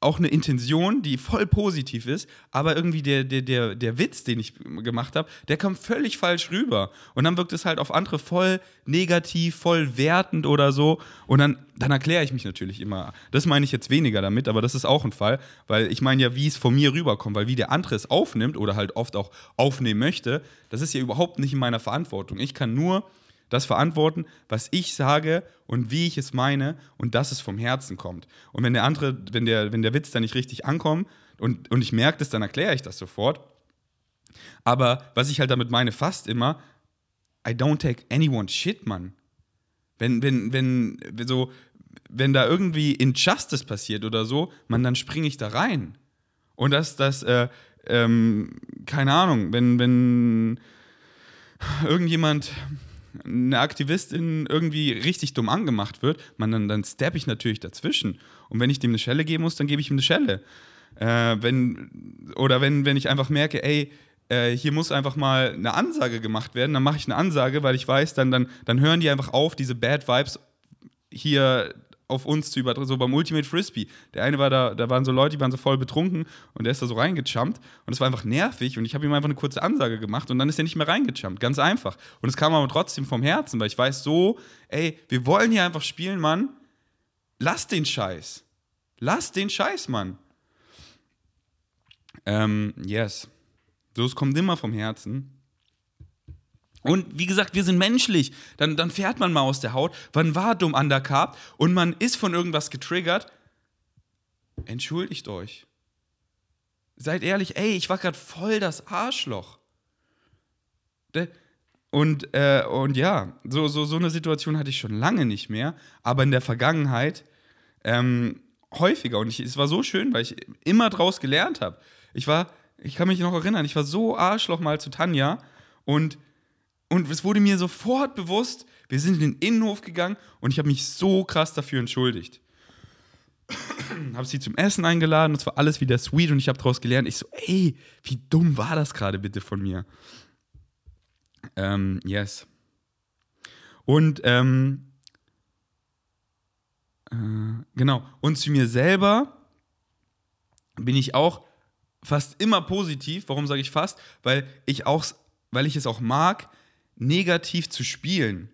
S1: auch eine Intention, die voll positiv ist, aber irgendwie der, der, der, der Witz, den ich gemacht habe, der kommt völlig falsch rüber. Und dann wirkt es halt auf andere voll negativ, voll wertend oder so. Und dann, dann erkläre ich mich natürlich immer. Das meine ich jetzt weniger damit, aber das ist auch ein Fall, weil ich meine ja, wie es von mir rüberkommt, weil wie der andere es aufnimmt oder halt oft auch aufnehmen möchte, das ist ja überhaupt nicht in meiner Verantwortung. Ich kann nur das verantworten, was ich sage und wie ich es meine und dass es vom Herzen kommt. Und wenn der andere, wenn der, wenn der Witz dann nicht richtig ankommt und, und ich merke das, dann erkläre ich das sofort. Aber was ich halt damit meine, fast immer, I don't take anyone's shit, Mann. Wenn, wenn, wenn, so, wenn da irgendwie Injustice passiert oder so, man, dann springe ich da rein. Und das, das, äh, ähm, keine Ahnung, wenn, wenn irgendjemand eine Aktivistin irgendwie richtig dumm angemacht wird, man, dann, dann steppe ich natürlich dazwischen. Und wenn ich dem eine Schelle geben muss, dann gebe ich ihm eine Schelle. Äh, wenn, oder wenn, wenn ich einfach merke, ey, äh, hier muss einfach mal eine Ansage gemacht werden, dann mache ich eine Ansage, weil ich weiß, dann, dann, dann hören die einfach auf, diese Bad Vibes hier auf uns zu übertragen, so beim Ultimate Frisbee. Der eine war da, da waren so Leute, die waren so voll betrunken und der ist da so reingejumpt und es war einfach nervig und ich habe ihm einfach eine kurze Ansage gemacht und dann ist er nicht mehr reingejumpt. Ganz einfach. Und es kam aber trotzdem vom Herzen, weil ich weiß so, ey, wir wollen hier einfach spielen, Mann. Lass den Scheiß. Lass den Scheiß, Mann. Ähm, yes. So, es kommt immer vom Herzen. Und wie gesagt, wir sind menschlich. Dann, dann fährt man mal aus der Haut. Man war dumm undercarb und man ist von irgendwas getriggert. Entschuldigt euch. Seid ehrlich, ey, ich war gerade voll das Arschloch. Und, äh, und ja, so, so, so eine Situation hatte ich schon lange nicht mehr, aber in der Vergangenheit ähm, häufiger. Und ich, es war so schön, weil ich immer draus gelernt habe. Ich war, ich kann mich noch erinnern, ich war so Arschloch mal zu Tanja und und es wurde mir sofort bewusst, wir sind in den Innenhof gegangen und ich habe mich so krass dafür entschuldigt. habe sie zum Essen eingeladen und es war alles wieder sweet und ich habe daraus gelernt. Ich so, ey, wie dumm war das gerade bitte von mir? Ähm, yes. Und, ähm, äh, genau. Und zu mir selber bin ich auch fast immer positiv. Warum sage ich fast? Weil ich auch, weil ich es auch mag, negativ zu spielen.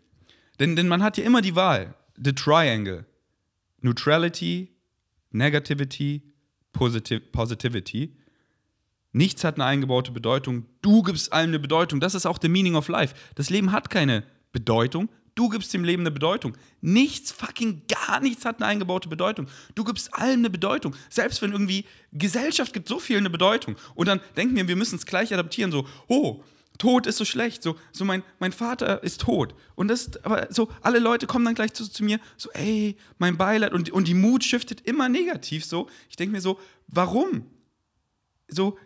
S1: Denn, denn man hat ja immer die Wahl. The Triangle. Neutrality, Negativity, Positiv Positivity. Nichts hat eine eingebaute Bedeutung. Du gibst allem eine Bedeutung. Das ist auch the meaning of life. Das Leben hat keine Bedeutung. Du gibst dem Leben eine Bedeutung. Nichts, fucking gar nichts hat eine eingebaute Bedeutung. Du gibst allem eine Bedeutung. Selbst wenn irgendwie Gesellschaft gibt so viel eine Bedeutung. Und dann denken wir, wir müssen es gleich adaptieren. So, oh, Tod ist so schlecht, so, so mein, mein Vater ist tot. Und das, aber so, alle Leute kommen dann gleich zu, zu mir, so, ey, mein Beileid. Und, und die Mut shiftet immer negativ so. Ich denke mir so, warum? So,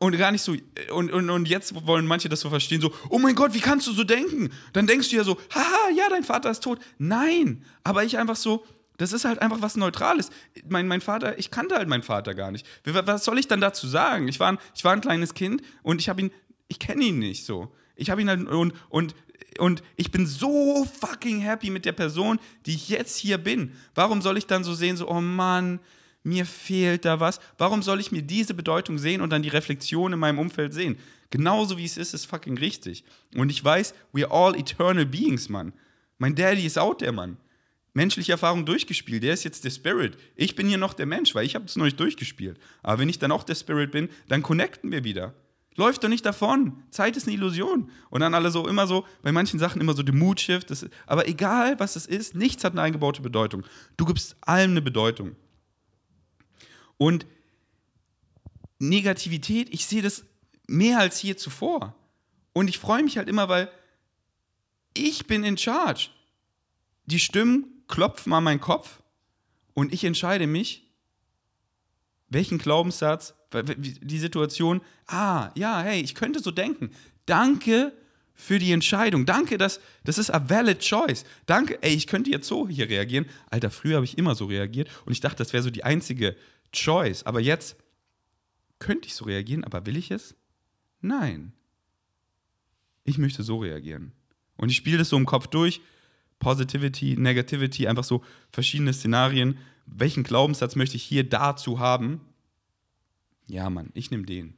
S1: und gar nicht so, und, und, und jetzt wollen manche das so verstehen, so, oh mein Gott, wie kannst du so denken? Dann denkst du ja so, haha, ja, dein Vater ist tot. Nein, aber ich einfach so, das ist halt einfach was Neutrales. Mein, mein Vater, ich kannte halt meinen Vater gar nicht. Was soll ich dann dazu sagen? Ich war ein, ich war ein kleines Kind und ich habe ihn, ich kenne ihn nicht so. Ich habe ihn halt, und, und, und ich bin so fucking happy mit der Person, die ich jetzt hier bin. Warum soll ich dann so sehen, so, oh Mann, mir fehlt da was? Warum soll ich mir diese Bedeutung sehen und dann die Reflexion in meinem Umfeld sehen? Genauso wie es ist, ist fucking richtig. Und ich weiß, we're all eternal beings, Mann. Mein Daddy ist out there, Mann menschliche Erfahrung durchgespielt. Der ist jetzt der Spirit. Ich bin hier noch der Mensch, weil ich habe es noch nicht durchgespielt. Aber wenn ich dann auch der Spirit bin, dann connecten wir wieder. Läuft doch nicht davon. Zeit ist eine Illusion. Und dann alle so immer so, bei manchen Sachen immer so die Mood Shift. Das, aber egal, was es ist, nichts hat eine eingebaute Bedeutung. Du gibst allem eine Bedeutung. Und Negativität, ich sehe das mehr als je zuvor. Und ich freue mich halt immer, weil ich bin in charge. Die Stimmen klopfen an meinen Kopf und ich entscheide mich, welchen Glaubenssatz die Situation, ah, ja, hey, ich könnte so denken. Danke für die Entscheidung. Danke, dass, das ist a valid choice. Danke, ey, ich könnte jetzt so hier reagieren. Alter, früher habe ich immer so reagiert und ich dachte, das wäre so die einzige Choice. Aber jetzt könnte ich so reagieren, aber will ich es? Nein. Ich möchte so reagieren. Und ich spiele das so im Kopf durch. Positivity, Negativity, einfach so verschiedene Szenarien. Welchen Glaubenssatz möchte ich hier dazu haben? Ja, Mann, ich nehme den.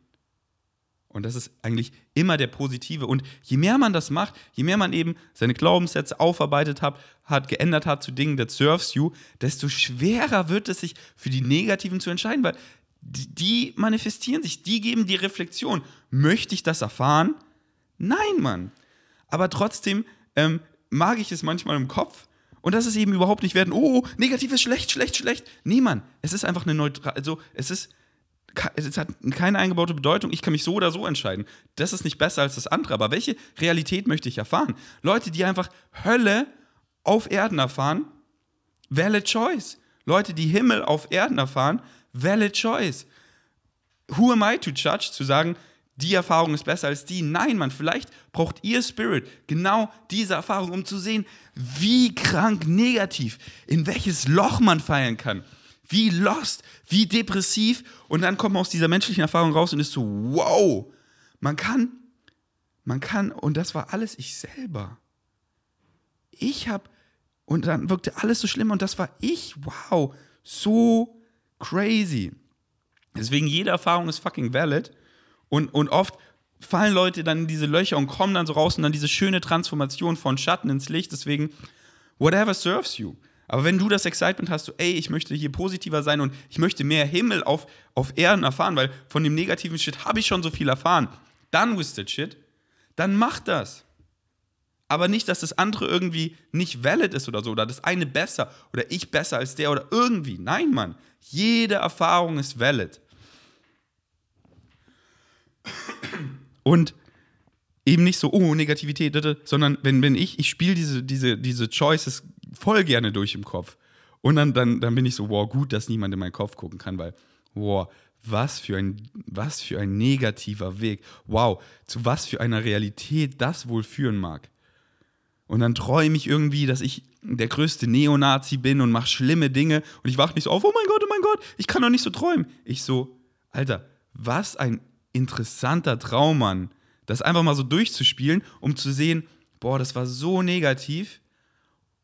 S1: Und das ist eigentlich immer der Positive. Und je mehr man das macht, je mehr man eben seine Glaubenssätze aufarbeitet hat, hat geändert hat zu Dingen that serves you, desto schwerer wird es sich für die Negativen zu entscheiden, weil die manifestieren sich, die geben die Reflexion. Möchte ich das erfahren? Nein, Mann. Aber trotzdem ähm, mag ich es manchmal im Kopf. Und das ist eben überhaupt nicht werden, oh, negativ ist schlecht, schlecht, schlecht. Nee, Mann, es ist einfach eine neutral, also es ist es hat keine eingebaute Bedeutung, ich kann mich so oder so entscheiden. Das ist nicht besser als das andere, aber welche Realität möchte ich erfahren? Leute, die einfach Hölle auf Erden erfahren, valid choice. Leute, die Himmel auf Erden erfahren, valid choice. Who am I to judge, zu sagen, die Erfahrung ist besser als die? Nein, man, vielleicht braucht ihr Spirit genau diese Erfahrung, um zu sehen, wie krank negativ, in welches Loch man fallen kann wie lost, wie depressiv. Und dann kommt man aus dieser menschlichen Erfahrung raus und ist so, wow, man kann, man kann, und das war alles ich selber. Ich habe, und dann wirkte alles so schlimm und das war ich, wow, so crazy. Deswegen jede Erfahrung ist fucking valid und, und oft fallen Leute dann in diese Löcher und kommen dann so raus und dann diese schöne Transformation von Schatten ins Licht. Deswegen, whatever serves you. Aber wenn du das Excitement hast, so, ey, ich möchte hier positiver sein und ich möchte mehr Himmel auf, auf Erden erfahren, weil von dem negativen Shit habe ich schon so viel erfahren, dann with that shit, dann mach das. Aber nicht, dass das andere irgendwie nicht valid ist oder so, oder das eine besser oder ich besser als der oder irgendwie. Nein, Mann. Jede Erfahrung ist valid. Und eben nicht so, oh, Negativität, sondern wenn, wenn ich, ich spiele diese, diese, diese Choices voll gerne durch im Kopf. Und dann, dann, dann bin ich so, wow, gut, dass niemand in meinen Kopf gucken kann, weil, wow, was für ein, was für ein negativer Weg. Wow, zu was für einer Realität das wohl führen mag. Und dann träume ich irgendwie, dass ich der größte Neonazi bin und mache schlimme Dinge. Und ich wache nicht so auf, oh mein Gott, oh mein Gott, ich kann doch nicht so träumen. Ich so, Alter, was ein interessanter Traum, Mann. Das einfach mal so durchzuspielen, um zu sehen, boah, das war so negativ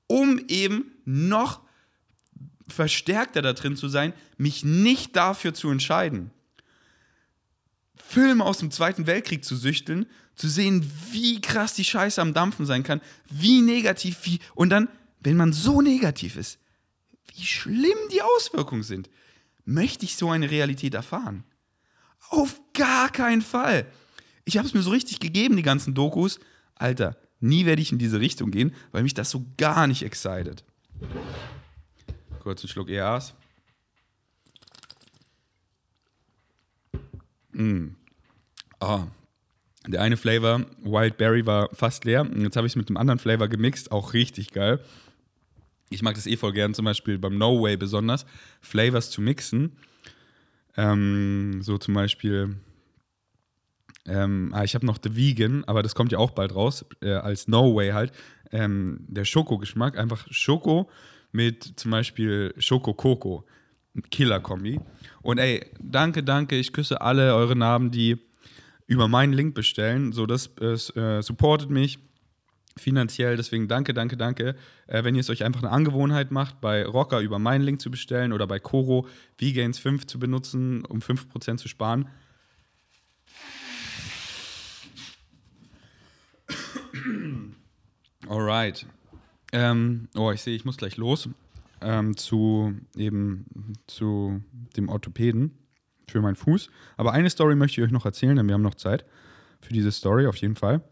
S1: um eben noch verstärkter da drin zu sein, mich nicht dafür zu entscheiden. Filme aus dem Zweiten Weltkrieg zu süchteln, zu sehen, wie krass die Scheiße am Dampfen sein kann, wie negativ, wie. Und dann, wenn man so negativ ist, wie schlimm die Auswirkungen sind. Möchte ich so eine Realität erfahren? Auf gar keinen Fall. Ich habe es mir so richtig gegeben, die ganzen Dokus. Alter, Nie werde ich in diese Richtung gehen, weil mich das so gar nicht excited. Kurzen Schluck EAs. Mm. Oh. Der eine Flavor, Wild Berry, war fast leer. Jetzt habe ich es mit dem anderen Flavor gemixt. Auch richtig geil. Ich mag das eh voll gern, zum Beispiel beim No Way besonders, Flavors zu mixen. Ähm, so zum Beispiel ähm, ah, ich habe noch The Vegan, aber das kommt ja auch bald raus, äh, als No Way halt. Ähm, der Schokogeschmack, einfach Schoko mit zum Beispiel Schoko-Koko. Killer-Kombi. Und ey, danke, danke, ich küsse alle eure Namen, die über meinen Link bestellen. So, das äh, supportet mich finanziell. Deswegen danke, danke, danke. Äh, wenn ihr es euch einfach eine Angewohnheit macht, bei Rocker über meinen Link zu bestellen oder bei Koro Vgains 5 zu benutzen, um 5% zu sparen, Alright. Ähm, oh, ich sehe, ich muss gleich los ähm, zu eben zu dem Orthopäden für meinen Fuß. Aber eine Story möchte ich euch noch erzählen, denn wir haben noch Zeit für diese Story auf jeden Fall.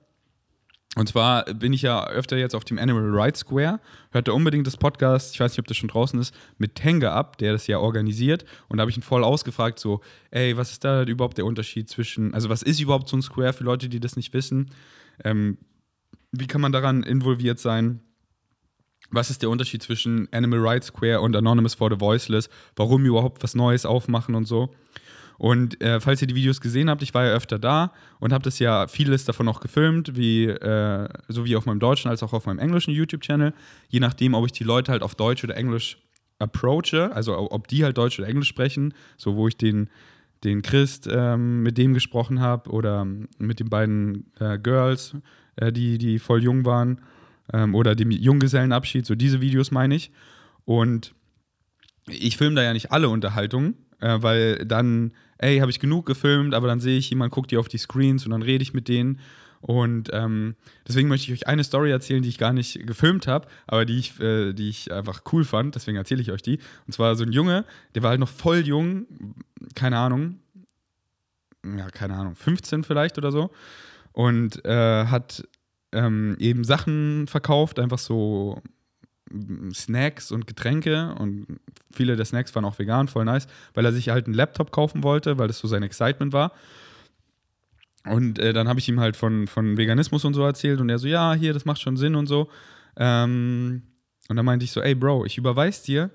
S1: Und zwar bin ich ja öfter jetzt auf dem Animal Rights Square. Hört da unbedingt das Podcast, ich weiß nicht, ob das schon draußen ist, mit Tenga ab, der das ja organisiert. Und da habe ich ihn voll ausgefragt, so, ey, was ist da überhaupt der Unterschied zwischen, also was ist überhaupt so ein Square für Leute, die das nicht wissen? Ähm, wie kann man daran involviert sein? Was ist der Unterschied zwischen Animal Rights Square und Anonymous for the Voiceless? Warum überhaupt was Neues aufmachen und so? Und äh, falls ihr die Videos gesehen habt, ich war ja öfter da und habe das ja vieles davon auch gefilmt, wie äh, sowie auf meinem deutschen als auch auf meinem englischen YouTube-Channel. Je nachdem, ob ich die Leute halt auf Deutsch oder Englisch approache, also ob die halt Deutsch oder Englisch sprechen, so wo ich den, den Christ ähm, mit dem gesprochen habe oder mit den beiden äh, Girls, äh, die, die voll jung waren ähm, oder dem Junggesellenabschied, so diese Videos meine ich. Und ich filme da ja nicht alle Unterhaltungen, äh, weil dann, ey, habe ich genug gefilmt, aber dann sehe ich, jemand guckt dir auf die Screens und dann rede ich mit denen. Und ähm, deswegen möchte ich euch eine Story erzählen, die ich gar nicht gefilmt habe, aber die ich, äh, die ich einfach cool fand. Deswegen erzähle ich euch die. Und zwar so ein Junge, der war halt noch voll jung, keine Ahnung, ja, keine Ahnung, 15 vielleicht oder so. Und äh, hat ähm, eben Sachen verkauft, einfach so Snacks und Getränke und viele der Snacks waren auch vegan, voll nice, weil er sich halt einen Laptop kaufen wollte, weil das so sein Excitement war. Und äh, dann habe ich ihm halt von, von Veganismus und so erzählt und er so, ja, hier, das macht schon Sinn und so. Ähm, und dann meinte ich so, ey Bro, ich überweis dir,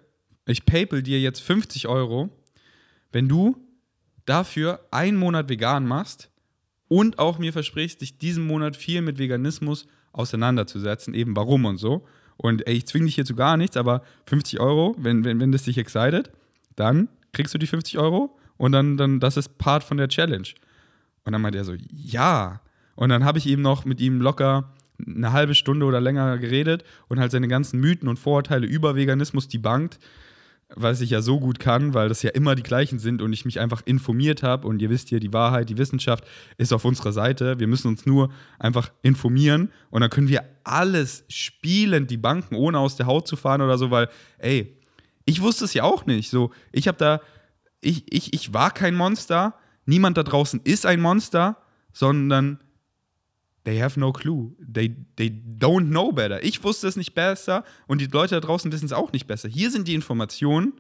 S1: ich paypal dir jetzt 50 Euro, wenn du dafür einen Monat vegan machst und auch mir versprichst, dich diesen Monat viel mit Veganismus auseinanderzusetzen, eben warum und so. Und ey, ich zwinge dich hier zu gar nichts, aber 50 Euro, wenn, wenn, wenn das dich excited, dann kriegst du die 50 Euro und dann, dann, das ist Part von der Challenge. Und dann meinte er so, ja. Und dann habe ich eben noch mit ihm locker eine halbe Stunde oder länger geredet und halt seine ganzen Mythen und Vorurteile über Veganismus debunked was ich ja so gut kann, weil das ja immer die gleichen sind und ich mich einfach informiert habe. Und ihr wisst ja, die Wahrheit, die Wissenschaft ist auf unserer Seite. Wir müssen uns nur einfach informieren und dann können wir alles spielend die Banken, ohne aus der Haut zu fahren oder so, weil, ey, ich wusste es ja auch nicht. So, ich habe da, ich, ich, ich war kein Monster. Niemand da draußen ist ein Monster, sondern They have no clue. They, they don't know better. Ich wusste es nicht besser und die Leute da draußen wissen es auch nicht besser. Hier sind die Informationen.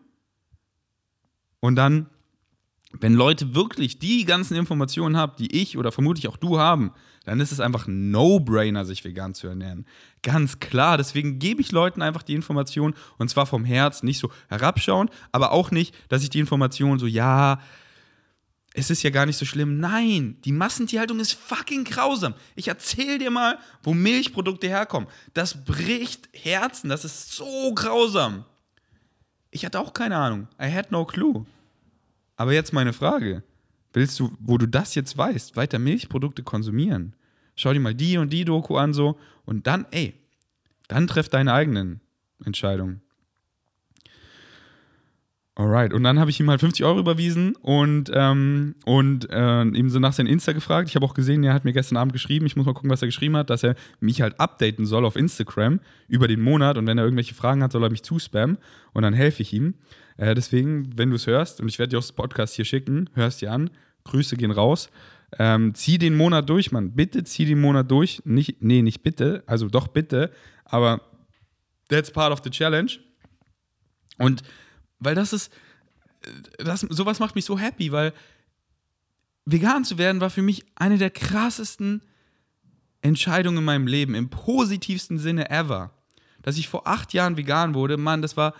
S1: Und dann, wenn Leute wirklich die ganzen Informationen haben, die ich oder vermutlich auch du haben, dann ist es einfach ein No-Brainer, sich vegan zu ernähren. Ganz klar. Deswegen gebe ich Leuten einfach die Information und zwar vom Herz, nicht so herabschauen, aber auch nicht, dass ich die Information so, ja, es ist ja gar nicht so schlimm. Nein, die Massentierhaltung ist fucking grausam. Ich erzähl dir mal, wo Milchprodukte herkommen. Das bricht Herzen, das ist so grausam. Ich hatte auch keine Ahnung. I had no clue. Aber jetzt meine Frage. Willst du, wo du das jetzt weißt, weiter Milchprodukte konsumieren? Schau dir mal die und die Doku an so und dann, ey, dann treff deine eigenen Entscheidungen. Alright, und dann habe ich ihm halt 50 Euro überwiesen und, ähm, und äh, ihm so nach seinem Insta gefragt. Ich habe auch gesehen, er hat mir gestern Abend geschrieben, ich muss mal gucken, was er geschrieben hat, dass er mich halt updaten soll auf Instagram über den Monat und wenn er irgendwelche Fragen hat, soll er mich zuspammen und dann helfe ich ihm. Äh, deswegen, wenn du es hörst, und ich werde dir auch das Podcast hier schicken, hörst dir an, Grüße gehen raus. Ähm, zieh den Monat durch, Mann. Bitte zieh den Monat durch. Nicht, nee, nicht bitte, also doch bitte, aber that's part of the challenge. Und weil das ist, das, sowas macht mich so happy, weil vegan zu werden war für mich eine der krassesten Entscheidungen in meinem Leben, im positivsten Sinne ever. Dass ich vor acht Jahren vegan wurde, Mann, das war,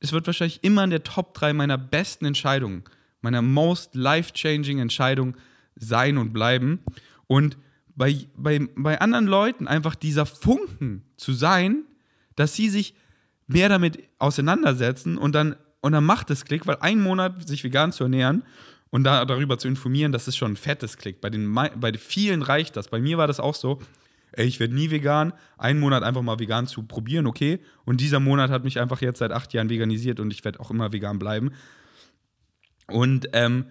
S1: es wird wahrscheinlich immer in der Top 3 meiner besten Entscheidungen, meiner most life-changing Entscheidung sein und bleiben. Und bei, bei, bei anderen Leuten einfach dieser Funken zu sein, dass sie sich mehr damit auseinandersetzen und dann und dann macht es Klick, weil ein Monat sich vegan zu ernähren und da, darüber zu informieren, das ist schon ein fettes Klick. Bei, den, bei vielen reicht das. Bei mir war das auch so. Ey, ich werde nie vegan. Einen Monat einfach mal vegan zu probieren, okay. Und dieser Monat hat mich einfach jetzt seit acht Jahren veganisiert und ich werde auch immer vegan bleiben. Und ähm,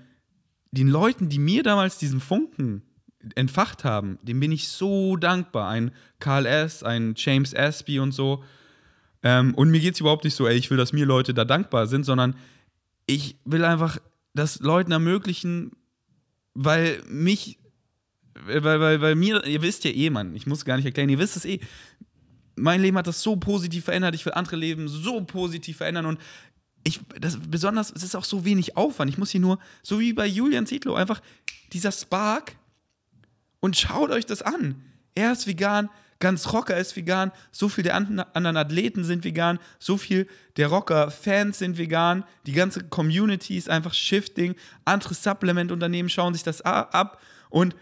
S1: den Leuten, die mir damals diesen Funken entfacht haben, dem bin ich so dankbar. Ein Karl S., ein James Aspie und so. Ähm, und mir geht es überhaupt nicht so, ey, ich will, dass mir Leute da dankbar sind, sondern ich will einfach das Leuten ermöglichen, weil mich, weil, weil, weil mir, ihr wisst ja eh, Mann, ich muss gar nicht erklären, ihr wisst es eh, mein Leben hat das so positiv verändert, ich will andere Leben so positiv verändern und ich, das, besonders, es ist auch so wenig Aufwand. Ich muss hier nur, so wie bei Julian Zietlow, einfach dieser Spark und schaut euch das an. Er ist vegan, ganz Rocker ist vegan, so viel der anderen Athleten sind vegan, so viel der Rocker-Fans sind vegan, die ganze Community ist einfach shifting, andere Supplement-Unternehmen schauen sich das ab und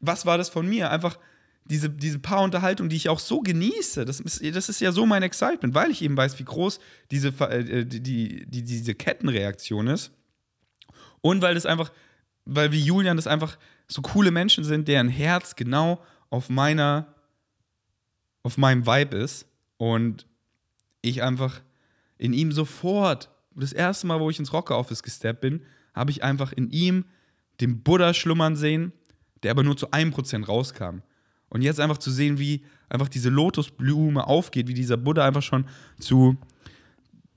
S1: was war das von mir? Einfach diese, diese paar Unterhaltungen, die ich auch so genieße, das ist, das ist ja so mein Excitement, weil ich eben weiß, wie groß diese, äh, die, die, die, diese Kettenreaktion ist. Und weil das einfach, weil wie Julian das einfach so coole Menschen sind, deren Herz genau auf meiner, auf meinem Vibe ist. Und ich einfach in ihm sofort, das erste Mal, wo ich ins Rocker Office gesteppt bin, habe ich einfach in ihm den Buddha schlummern sehen, der aber nur zu einem Prozent rauskam. Und jetzt einfach zu sehen, wie einfach diese Lotusblume aufgeht, wie dieser Buddha einfach schon zu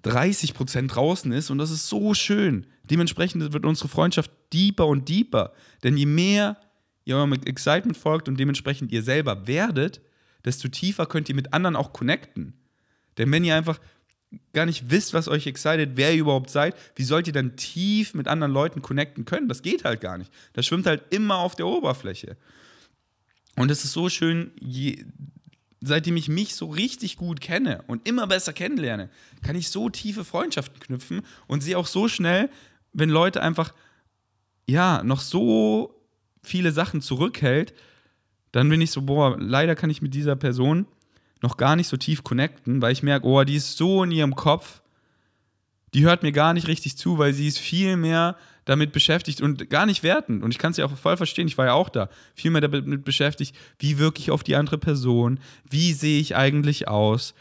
S1: 30 Prozent draußen ist. Und das ist so schön. Dementsprechend wird unsere Freundschaft deeper und deeper. Denn je mehr ihr eurem Excitement folgt und dementsprechend ihr selber werdet, desto tiefer könnt ihr mit anderen auch connecten. Denn wenn ihr einfach gar nicht wisst, was euch excited, wer ihr überhaupt seid, wie sollt ihr dann tief mit anderen Leuten connecten können? Das geht halt gar nicht. Das schwimmt halt immer auf der Oberfläche. Und es ist so schön, je, seitdem ich mich so richtig gut kenne und immer besser kennenlerne, kann ich so tiefe Freundschaften knüpfen und sehe auch so schnell, wenn Leute einfach, ja, noch so viele Sachen zurückhält, dann bin ich so, boah, leider kann ich mit dieser Person noch gar nicht so tief connecten, weil ich merke, oh, die ist so in ihrem Kopf, die hört mir gar nicht richtig zu, weil sie ist viel mehr damit beschäftigt und gar nicht wertend. Und ich kann es ja auch voll verstehen, ich war ja auch da, viel mehr damit beschäftigt, wie wirke ich auf die andere Person, wie sehe ich eigentlich aus.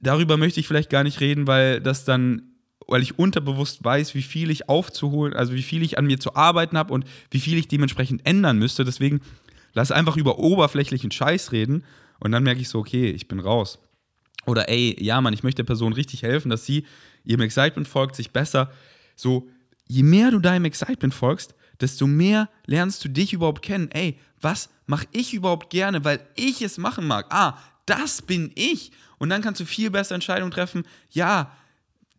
S1: Darüber möchte ich vielleicht gar nicht reden, weil das dann, weil ich unterbewusst weiß, wie viel ich aufzuholen, also wie viel ich an mir zu arbeiten habe und wie viel ich dementsprechend ändern müsste. Deswegen lass einfach über oberflächlichen Scheiß reden und dann merke ich so, okay, ich bin raus. Oder ey, ja, Mann, ich möchte der Person richtig helfen, dass sie ihrem Excitement folgt, sich besser so je mehr du deinem Excitement folgst, desto mehr lernst du dich überhaupt kennen. Ey, was mache ich überhaupt gerne, weil ich es machen mag? Ah, das bin ich. Und dann kannst du viel besser Entscheidungen treffen. Ja,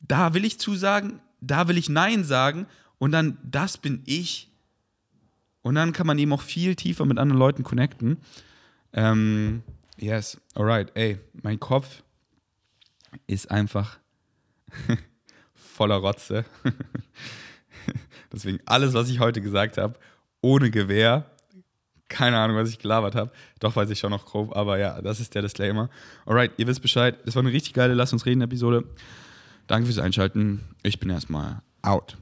S1: da will ich zusagen, da will ich Nein sagen. Und dann, das bin ich. Und dann kann man eben auch viel tiefer mit anderen Leuten connecten. Ähm, yes, alright. Ey, mein Kopf ist einfach voller Rotze. Deswegen alles, was ich heute gesagt habe, ohne Gewehr. Keine Ahnung, was ich gelabert habe. Doch weiß ich schon noch grob, aber ja, das ist der Disclaimer. Alright, ihr wisst Bescheid. Das war eine richtig geile Lass uns reden Episode. Danke fürs Einschalten. Ich bin erstmal out.